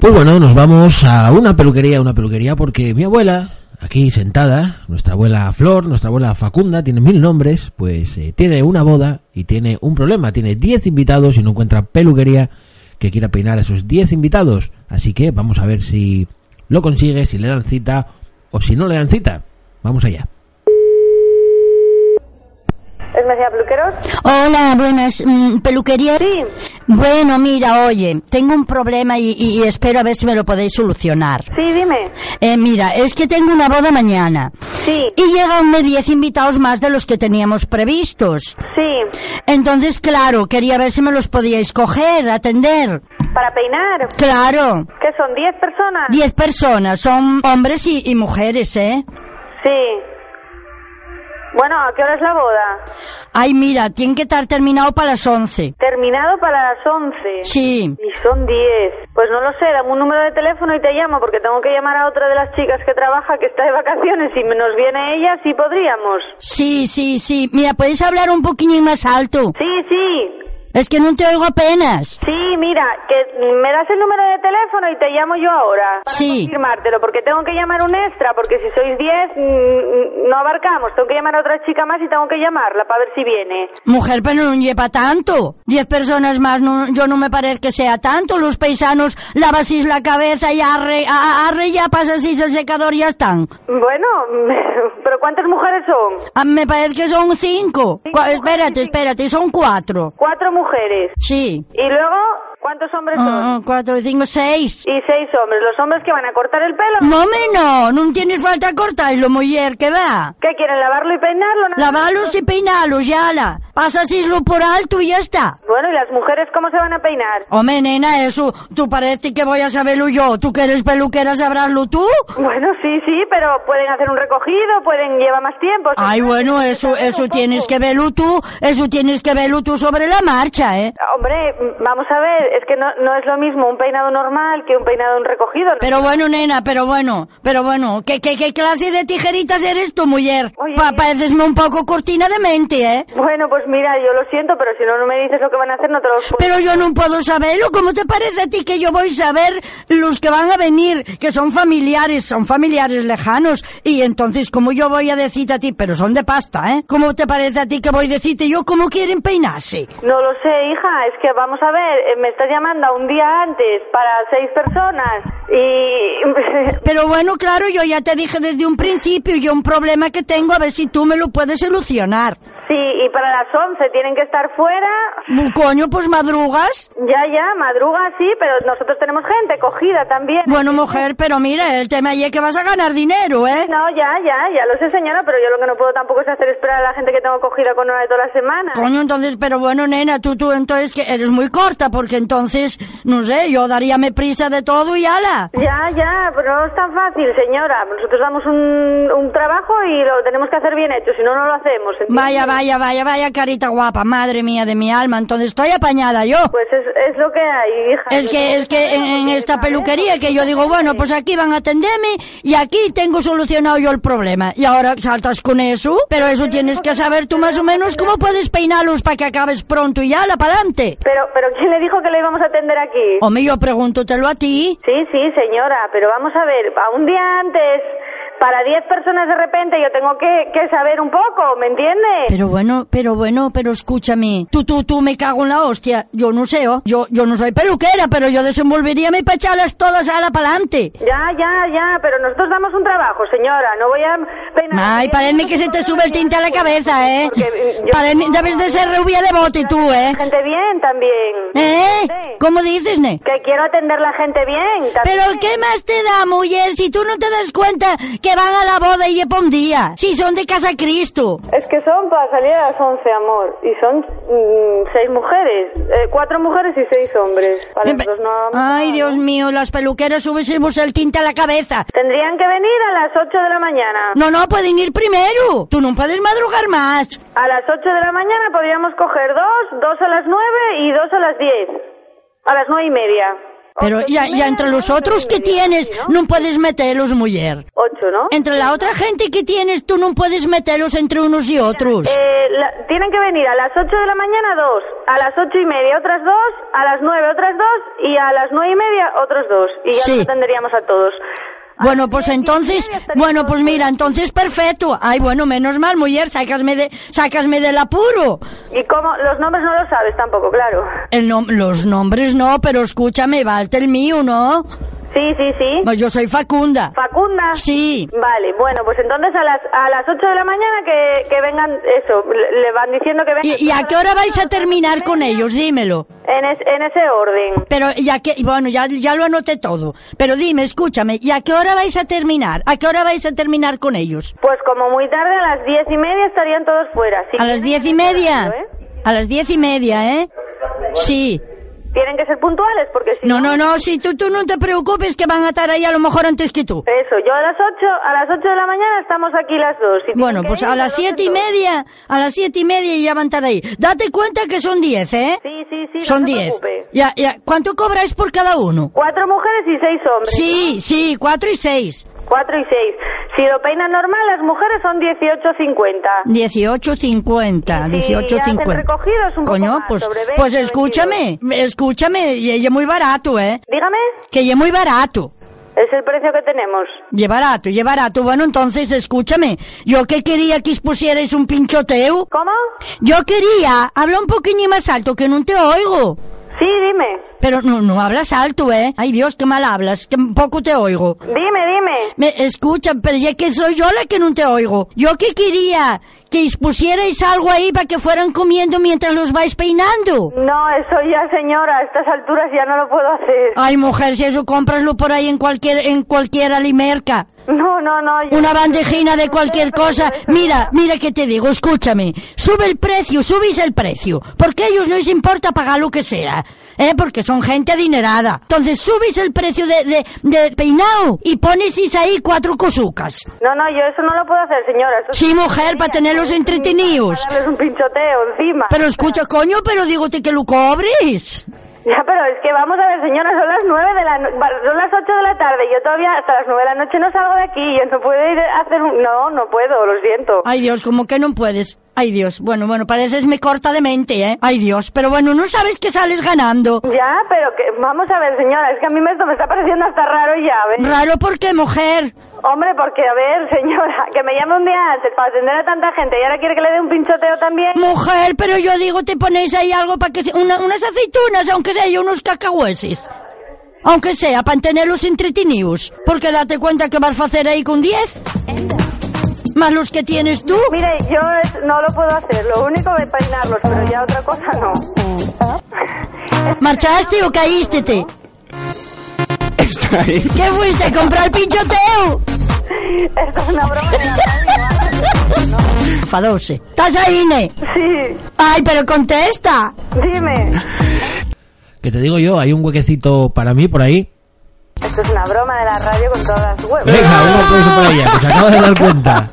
Pues bueno, nos vamos a una peluquería, una peluquería, porque mi abuela, aquí sentada, nuestra abuela Flor, nuestra abuela Facunda, tiene mil nombres, pues eh, tiene una boda y tiene un problema, tiene 10 invitados y no encuentra peluquería que quiera peinar a esos 10 invitados. Así que vamos a ver si lo consigue, si le dan cita o si no le dan cita. Vamos allá. ¿Es Mesía Peluqueros? Hola, buenas. mm, ¿Peluquería? Sí. Bueno, mira, oye, tengo un problema y, y- y espero a ver si me lo podéis solucionar. Sí, dime. Eh, mira, es que tengo una boda mañana. Sí. Y llegan 10 invitados más de los que teníamos previstos. Sí. Entonces, claro, quería ver si me los podíais coger, atender. ¿Para peinar? Claro. ¿Qué son? ¿10 personas? 10 personas, son hombres y, y mujeres, ¿eh? Sí. Bueno, ¿a qué hora es la boda? Ay, mira, tiene que estar terminado para las 11. Terminado para las 11. Sí. Y son 10. Pues no lo sé, dame un número de teléfono y te llamo porque tengo que llamar a otra de las chicas que trabaja que está de vacaciones y nos viene ella, sí podríamos. Sí, sí, sí. Mira, ¿puedes hablar un poquillo más alto? Sí, sí. Es que no te oigo apenas. Sí, mira, que me das el número de teléfono y te llamo yo ahora. Para Sí. confirmártelo, porque tengo que llamar un extra, porque si sois 10 mm, no abarcamos. Tengo que llamar a otra chica más y tengo que llamarla para ver si viene. Mujer, pero no lleva tanto. Diez personas más, no, yo no me parece que sea tanto. Los paisanos lavasís la cabeza y arre, a- arre ya pasasís el secador y ya están. Bueno, pero ¿cuántas mujeres son? Ah, me parece que son cinco. Cinco Cua- mujeres espérate, y- espérate, son cuatro. Cuatro mujeres. Sí. Y luego, ¿cuántos hombres son? Ah, ah, cuatro, cinco, seis. Y seis hombres. ¿Los hombres que van a cortar el pelo? No, me no, no tienes falta cortarlo, mujer, que va. ¿Qué quieren, lavarlo y peinarlo? nada más? Lavalos y peinalos, ya la. Pasasíslo por alto y ya está. Bueno, ¿y las mujeres cómo se van a peinar? Hombre, nena, eso, tú parece que voy a saberlo yo. ¿Tú que eres peluquera sabráslo tú? Bueno, sí, sí, pero pueden hacer un recogido, pueden llevar más tiempo. Ay, bueno, eso, eso tienes que verlo tú, eso tienes que verlo tú sobre la marcha, ¿eh? Hombre, vamos a ver, es que no, no es lo mismo un peinado normal que un peinado un recogido. ¿no? Pero bueno, nena, pero bueno, pero bueno, ¿qué, qué, qué clase de tijeritas eres tú, mujer? Pa parecesme un poco cortina de mente, ¿eh? Bueno, pues mira, yo lo siento, pero si no, no me dices lo que van a hacer, no te los puedo... Pero yo no puedo saberlo. ¿Cómo te parece a ti que yo voy a saber los que van a venir, que son familiares, son familiares lejanos? Y entonces, ¿cómo yo voy a decirte a ti? Pero son de pasta, ¿eh? ¿Cómo te parece a ti que voy a decirte yo cómo quieren peinarse? No lo sé, hija, es que vamos a ver, eh, me estás llamando a un día antes para seis personas y... Pero bueno, claro, yo ya te dije desde un principio, yo un problema que tengo, a ver si tú me lo puedes solucionar. Sí, y para las once tienen que estar fuera. Coño, pues madrugas. Ya, ya, madruga, sí, pero nosotros tenemos gente cogida también. Bueno, mujer, pero mira, el tema ahí es que vas a ganar dinero, ¿eh? No, ya, ya, ya lo sé, señora, pero yo lo que no puedo tampoco es hacer esperar a la gente que tengo cogida con hora de toda la semana. Coño, entonces, pero bueno, nena, tú, tú, entonces que eres muy corta, porque entonces, no sé, yo daríame prisa de todo y ala. Ya, ya, pero no es tan fácil, señora. Nosotros damos un, un trabajo y lo tenemos que hacer bien hecho, si no, no lo hacemos. ¿entiende? Vaya, vaya, vaya, vaya, carita guapa, madre mía de mi alma, entonces estoy apañada yo. Pues es, es lo que hay, hija. Es que, es que en, en esta peluquería que yo digo, bueno, pues aquí van a atenderme y aquí tengo solucionado yo el problema. Y ahora saltas con eso, pero eso tienes que saber tú más o menos cómo puedes peinarlos para que acabes pronto y ala, para adelante. Pero, pero ¿quién le dijo que le íbamos a atender aquí? Hombre, yo pregúntotelo a ti. Sí, sí, señora, pero vamos a ver, a un día antes, para 10 personas de repente, yo tengo que, que saber un poco, ¿me entiende? Pero bueno, pero bueno, pero escúchame. Tú, tú, tú, me cago en la hostia. Yo no sé, ¿oh? yo, yo no soy peluquera, pero yo desenvolvería mi pachalas todas a la pa'lante. Ya, ya, ya, pero nosotros damos un trabajo, señora, no voy a peinar... Ay, parece que se te sube el tinte a la cabeza, ¿eh? Parece, debes de ser rubia de bote tú, ¿eh? Gente bien también. ¿Eh? ¿Cómo dices, ne? Que quiero atender la gente bien. también. Pero ¿qué más te da, mujer, si tú no te das cuenta que van a la boda y por un día. Si son de Casa Cristo. Es que son para salir a las 11, amor. Y son mm, seis mujeres. Eh, cuatro mujeres y seis hombres. Para los dos no Ay, Dios mío, las peluqueras subimos el tinte a la cabeza. Tendrían que venir a las 8 de la mañana. No, no, pueden ir primero. Tú no puedes madrugar más. A las 8 de la mañana podríamos coger dos, dos a las 9 y dos a las 10. A las nueve y media. Pero Ocho ya, ya entre los nueve, otros nueve que tienes, ¿no? puedes meterlos, mujer. Ocho, ¿no? Entre la otra gente que tienes, tú no puedes meterlos entre unos y otros. Eh, la- tienen que venir a las 8 de la mañana dos, a las ocho y media otras dos, a las 9 otras dos y a las nueve y media otros dos. Y ya Sí. los atenderíamos a todos. Bueno, pues entonces, bueno, pues mira, entonces perfecto. Ay, bueno, menos mal, mujer, sácasme de, sácasme del apuro. ¿Y cómo? Los nombres no los sabes tampoco, claro. El nom- los nombres no, pero escúchame, valte el mío, ¿no? Sí, sí, sí. Pues yo soy Facunda. Facunda. Sí. Vale, bueno, pues entonces a las a las 8 de la mañana que, que vengan, eso, le, le van diciendo que vengan. ¿Y, y a qué hora vais a terminar con ellos? Dímelo. En, es- en ese orden. Pero ya que, bueno, ya, ya lo anoté todo. Pero dime, escúchame, ¿y a qué hora vais a terminar? ¿A qué hora vais a terminar con ellos? Pues como muy tarde, a las diez y media estarían todos fuera. Sí, ¿A las diez y media? ¿eh? A las diez y media, ¿eh? Sí. Tienen que ser puntuales porque si No, no, no, si tú, tú no te preocupes que van a estar ahí a lo mejor antes que tú. Eso, yo a las 8, a las 8 de la mañana estamos aquí las dos. Si Bueno, pues a las siete y media, a las siete y media ya van a estar ahí. Date cuenta que son diez, ¿eh? Sí, sí, sí, Son no diez. Ya, ya. ¿Cuánto cobráis por cada uno? Cuatro mujeres y seis hombres. Sí, sí, cuatro y seis. Cuatro y seis. Si lo peinan normal, las mujeres son 18.50. Dieciocho cincuenta, Y si recogidos, un poco Coño, más, pues, sobre 20, pues 22. escúchame, escúchame, y es muy barato, ¿eh? Dígame, Que es muy barato. es el precio que tenemos. Barato, y es barato. Bueno, entonces, escúchame, yo que quería que pusierais un pinchoteo. ¿Cómo? Yo quería, habla un poquillo más alto, que no te oigo. Sí, dime. Pero no, no hablas alto, ¿eh? Ay, Dios, qué mal hablas, que poco te oigo. Dime, dime. Me escucha, pero ya que soy yo la que no te oigo. Yo que quería que pusierais algo ahí para que fueran comiendo mientras los vais peinando. No, eso ya, señora, a estas alturas ya no lo puedo hacer. Ay, mujer, si eso cómpraslo por ahí en cualquier, en cualquier alimerca. No, no, no. yo- Una bandejina de cualquier cosa. Mira, mira que te digo, escúchame. Sube el precio, subís el precio. Porque a ellos no les importa pagar lo que sea. ¿Eh? Porque son gente adinerada. Entonces subís el precio de, de, de peinado y ponesis ahí cuatro cosucas. No, no, yo eso no lo puedo hacer, señora. Eso Sí, mujer, para tenerlos entretenidos. Para darles un pinchoteo encima. Pero escucha, coño, pero dígote que lo cobres. Ya, pero es que vamos a ver, señora, son las nueve de la no- son las ocho de la tarde. Yo todavía hasta las nueve de la noche no salgo de aquí. Yo no puedo ir a hacer un... No, no puedo, lo siento. Ay, Dios, como que no puedes. Ay, Dios. Bueno, bueno, pareces me corta de mente, ¿eh? Ay, Dios. Pero bueno, no sabes que sales ganando. Ya, pero que... Vamos a ver, señora, es que a mí me- esto me está pareciendo hasta raro ya, ¿ves? Raro porque, mujer. Hombre, porque, a ver, señora, que me llame un día antes para atender a tanta gente y ahora quiere que le dé un pinchoteo también. Mujer, pero yo digo, te ponéis ahí algo para que... se- una- unas aceitunas, aunque sea, y unos cacahueses. Aunque sea, para tenerlos entretenidos. Porque date cuenta que vas a hacer ahí con 10. Más los que tienes tú. Mire, yo es- no lo puedo hacer, lo único es peinarlos, pero ya otra cosa no. ¿Marchaste o caíste? te? Está ahí. ¿Qué fuiste a comprar pinchoteo? Esto es una broma de la radio. Enfadóse. ¿Estás ahí, Ne? Sí, Ay, pero contesta. dime. Que te digo yo, hay un huequecito para mí por ahí. Esto es una broma de la radio con todas las huevas. Venga, un aplauso para ella, que se acaba de dar cuenta.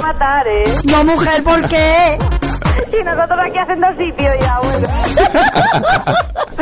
matar, ¿eh? No, mujer, ¿por qué? Y nosotros aquí haciendo sitio ya, bueno.